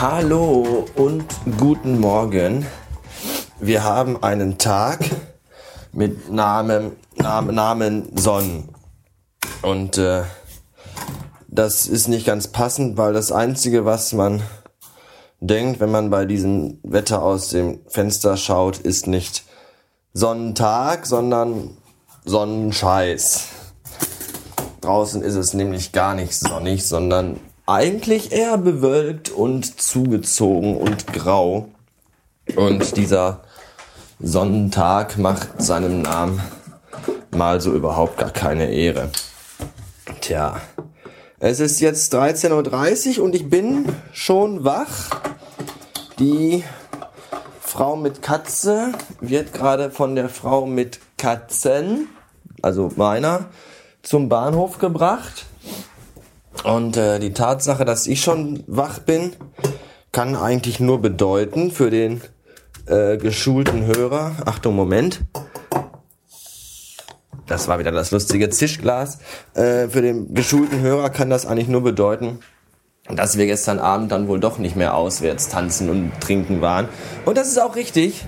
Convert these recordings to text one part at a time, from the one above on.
Hallo und guten Morgen. Wir haben einen Tag mit Namen, Namen, Namen Sonnen. Und äh, das ist nicht ganz passend, weil das Einzige, was man denkt, wenn man bei diesem Wetter aus dem Fenster schaut, ist nicht Sonnentag, sondern Sonnenscheiß. Draußen ist es nämlich gar nicht sonnig, sondern eigentlich eher bewölkt und zugezogen und grau. Und dieser Sonnentag macht seinem Namen mal so überhaupt gar keine Ehre. Tja, es ist jetzt 13.30 Uhr und ich bin schon wach. Die Frau mit Katze wird gerade von der Frau mit Katzen, also meiner, zum Bahnhof gebracht. Und äh, die Tatsache, dass ich schon wach bin, kann eigentlich nur bedeuten für den äh, geschulten Hörer, Achtung, Moment, das war wieder das lustige Zischglas, äh, für den geschulten Hörer kann das eigentlich nur bedeuten, dass wir gestern Abend dann wohl doch nicht mehr auswärts tanzen und trinken waren. Und das ist auch richtig.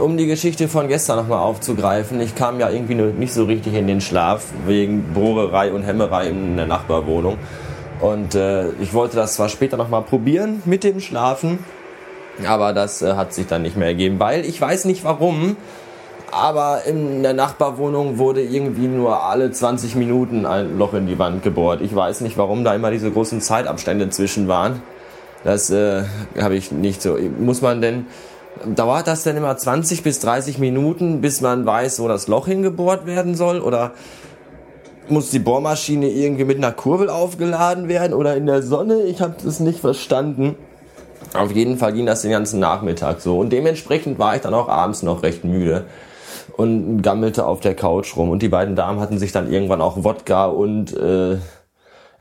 Um die Geschichte von gestern nochmal aufzugreifen, ich kam ja irgendwie nicht so richtig in den Schlaf wegen Bohrerei und Hämmerei in der Nachbarwohnung. Und äh, ich wollte das zwar später nochmal probieren mit dem Schlafen, aber das äh, hat sich dann nicht mehr ergeben, weil ich weiß nicht warum, aber in der Nachbarwohnung wurde irgendwie nur alle 20 Minuten ein Loch in die Wand gebohrt. Ich weiß nicht, warum da immer diese großen Zeitabstände zwischen waren. Das äh, habe ich nicht so. Muss man denn, dauert das denn immer 20 bis 30 Minuten, bis man weiß, wo das Loch hingebohrt werden soll? Oder muss die Bohrmaschine irgendwie mit einer Kurbel aufgeladen werden oder in der Sonne? Ich habe das nicht verstanden. Auf jeden Fall ging das den ganzen Nachmittag so. Und dementsprechend war ich dann auch abends noch recht müde und gammelte auf der Couch rum. Und die beiden Damen hatten sich dann irgendwann auch Wodka und äh,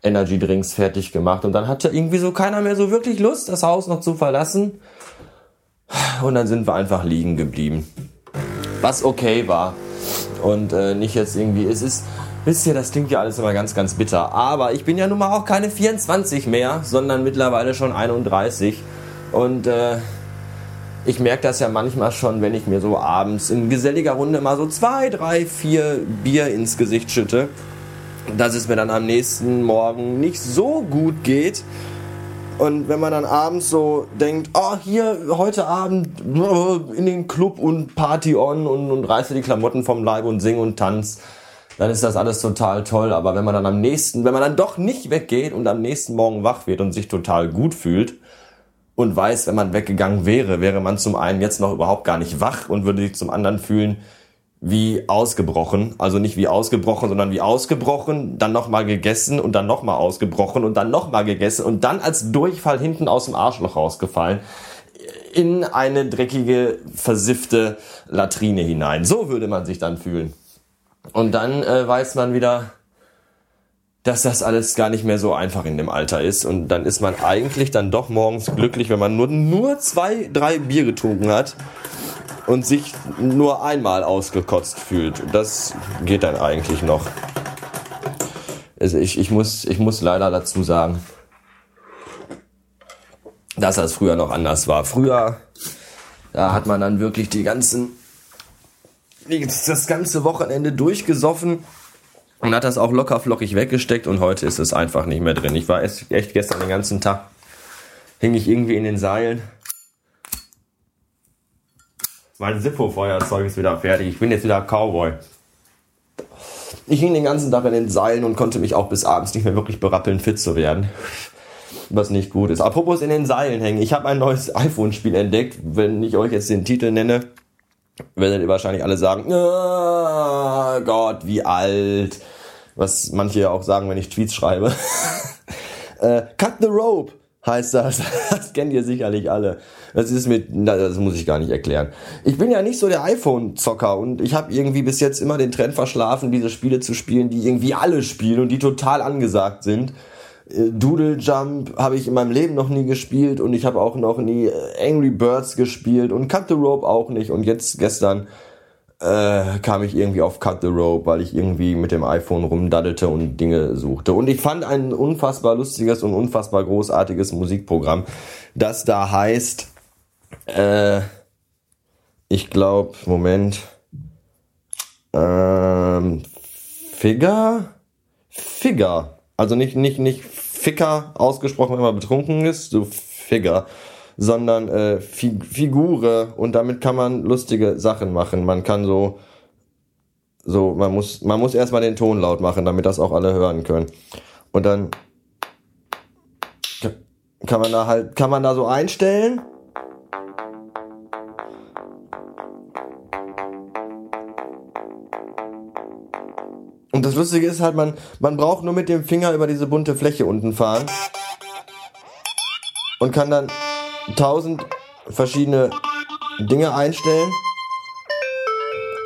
Energy Drinks fertig gemacht. Und dann hatte irgendwie so keiner mehr so wirklich Lust, das Haus noch zu verlassen. Und dann sind wir einfach liegen geblieben. Was okay war. Und äh, nicht jetzt irgendwie, es ist, wisst ihr, das klingt ja alles immer ganz, ganz bitter. Aber ich bin ja nun mal auch keine 24 mehr, sondern mittlerweile schon 31. Und äh, ich merke das ja manchmal schon, wenn ich mir so abends in geselliger Runde mal so zwei, drei, vier Bier ins Gesicht schütte, dass es mir dann am nächsten Morgen nicht so gut geht. Und wenn man dann abends so denkt, oh, hier heute Abend äh, in den Club und Party on und, und reiße die Klamotten vom Leib und sing und tanz, dann ist das alles total toll. Aber wenn man dann am nächsten, wenn man dann doch nicht weggeht und am nächsten Morgen wach wird und sich total gut fühlt, und weiß, wenn man weggegangen wäre, wäre man zum einen jetzt noch überhaupt gar nicht wach und würde sich zum anderen fühlen wie ausgebrochen. Also nicht wie ausgebrochen, sondern wie ausgebrochen, dann nochmal gegessen und dann nochmal ausgebrochen und dann nochmal gegessen und dann als Durchfall hinten aus dem Arschloch rausgefallen in eine dreckige, versiffte Latrine hinein. So würde man sich dann fühlen. Und dann äh, weiß man wieder, dass das alles gar nicht mehr so einfach in dem Alter ist. Und dann ist man eigentlich dann doch morgens glücklich, wenn man nur, nur zwei, drei Bier getrunken hat und sich nur einmal ausgekotzt fühlt. Das geht dann eigentlich noch. Also ich, ich, muss, ich muss leider dazu sagen, dass das früher noch anders war. Früher, da hat man dann wirklich die ganzen, das ganze Wochenende durchgesoffen und hat das auch locker flockig weggesteckt und heute ist es einfach nicht mehr drin. Ich war echt, gestern den ganzen Tag, hing ich irgendwie in den Seilen. Mein Zippo-Feuerzeug ist wieder fertig. Ich bin jetzt wieder Cowboy. Ich hing den ganzen Tag in den Seilen und konnte mich auch bis abends nicht mehr wirklich berappeln, fit zu werden. Was nicht gut ist. Apropos in den Seilen hängen. Ich habe ein neues iPhone-Spiel entdeckt. Wenn ich euch jetzt den Titel nenne, werdet ihr wahrscheinlich alle sagen, oh Gott, wie alt. Was manche ja auch sagen, wenn ich Tweets schreibe. äh, Cut the Rope heißt das. Das kennt ihr sicherlich alle. Das ist mit, das muss ich gar nicht erklären. Ich bin ja nicht so der iPhone-Zocker und ich habe irgendwie bis jetzt immer den Trend verschlafen, diese Spiele zu spielen, die irgendwie alle spielen und die total angesagt sind. äh, Doodle Jump habe ich in meinem Leben noch nie gespielt und ich habe auch noch nie äh, Angry Birds gespielt und Cut the Rope auch nicht und jetzt gestern äh, kam ich irgendwie auf Cut the Rope, weil ich irgendwie mit dem iPhone rumdaddelte und Dinge suchte. Und ich fand ein unfassbar lustiges und unfassbar großartiges Musikprogramm, das da heißt, äh, ich glaube, Moment, ähm, Figure? Figure. Also nicht, nicht, nicht Ficker ausgesprochen, wenn man betrunken ist, so Figure sondern äh, Fig Figure und damit kann man lustige Sachen machen. Man kann so so man muss man muss erstmal den Ton laut machen, damit das auch alle hören können. Und dann kann man da halt kann man da so einstellen. Und das Lustige ist halt, man, man braucht nur mit dem Finger über diese bunte Fläche unten fahren und kann dann tausend verschiedene Dinge einstellen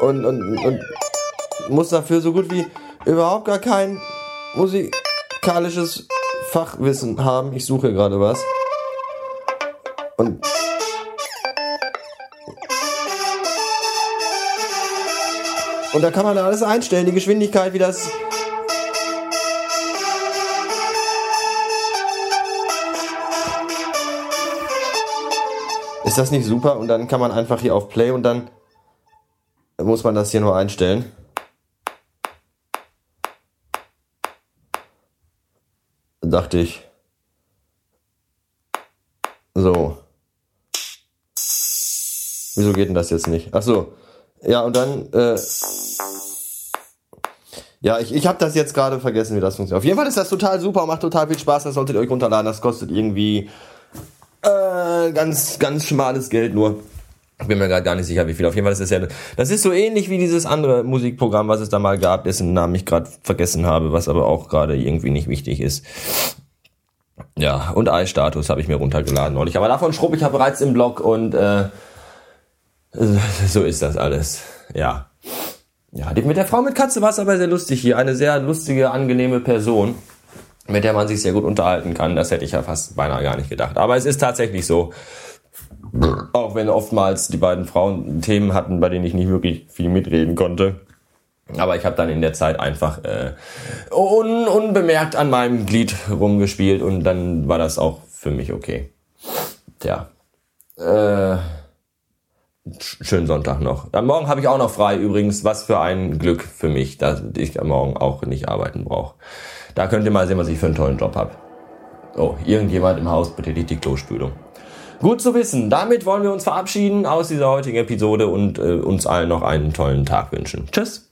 und, und, und muss dafür so gut wie überhaupt gar kein musikalisches Fachwissen haben. Ich suche gerade was. Und und da kann man alles einstellen, die Geschwindigkeit, wie das Ist das nicht super? Und dann kann man einfach hier auf Play und dann muss man das hier nur einstellen. Dachte ich. So. Wieso geht denn das jetzt nicht? Ach so. Ja, und dann, äh, ja, ich, ich habe das jetzt gerade vergessen, wie das funktioniert. Auf jeden Fall ist das total super, macht total viel Spaß, das solltet ihr euch runterladen. Das kostet irgendwie ganz, ganz schmales Geld nur. Ich bin mir gerade gar nicht sicher, wie viel. Auf jeden Fall ist das ja, das ist so ähnlich wie dieses andere Musikprogramm, was es da mal gab, dessen Namen ich gerade vergessen habe, was aber auch gerade irgendwie nicht wichtig ist. Ja, und iStatus habe ich mir runtergeladen neulich. Aber davon schrub ich ja bereits im Blog und äh, so ist das alles. Ja. Ja, mit der Frau mit Katze war es aber sehr lustig hier. Eine sehr lustige, angenehme Person mit der man sich sehr gut unterhalten kann. Das hätte ich ja fast beinahe gar nicht gedacht. Aber es ist tatsächlich so. Auch wenn oftmals die beiden Frauen Themen hatten, bei denen ich nicht wirklich viel mitreden konnte. Aber ich habe dann in der Zeit einfach äh, un unbemerkt an meinem Glied rumgespielt und dann war das auch für mich okay. Tja. Äh, schönen Sonntag noch. Am Morgen habe ich auch noch frei übrigens. Was für ein Glück für mich, dass ich am Morgen auch nicht arbeiten brauche. Da könnt ihr mal sehen, was ich für einen tollen Job habe. Oh, irgendjemand im Haus betätigt die Klospülung. Gut zu wissen. Damit wollen wir uns verabschieden aus dieser heutigen Episode und äh, uns allen noch einen tollen Tag wünschen. Tschüss.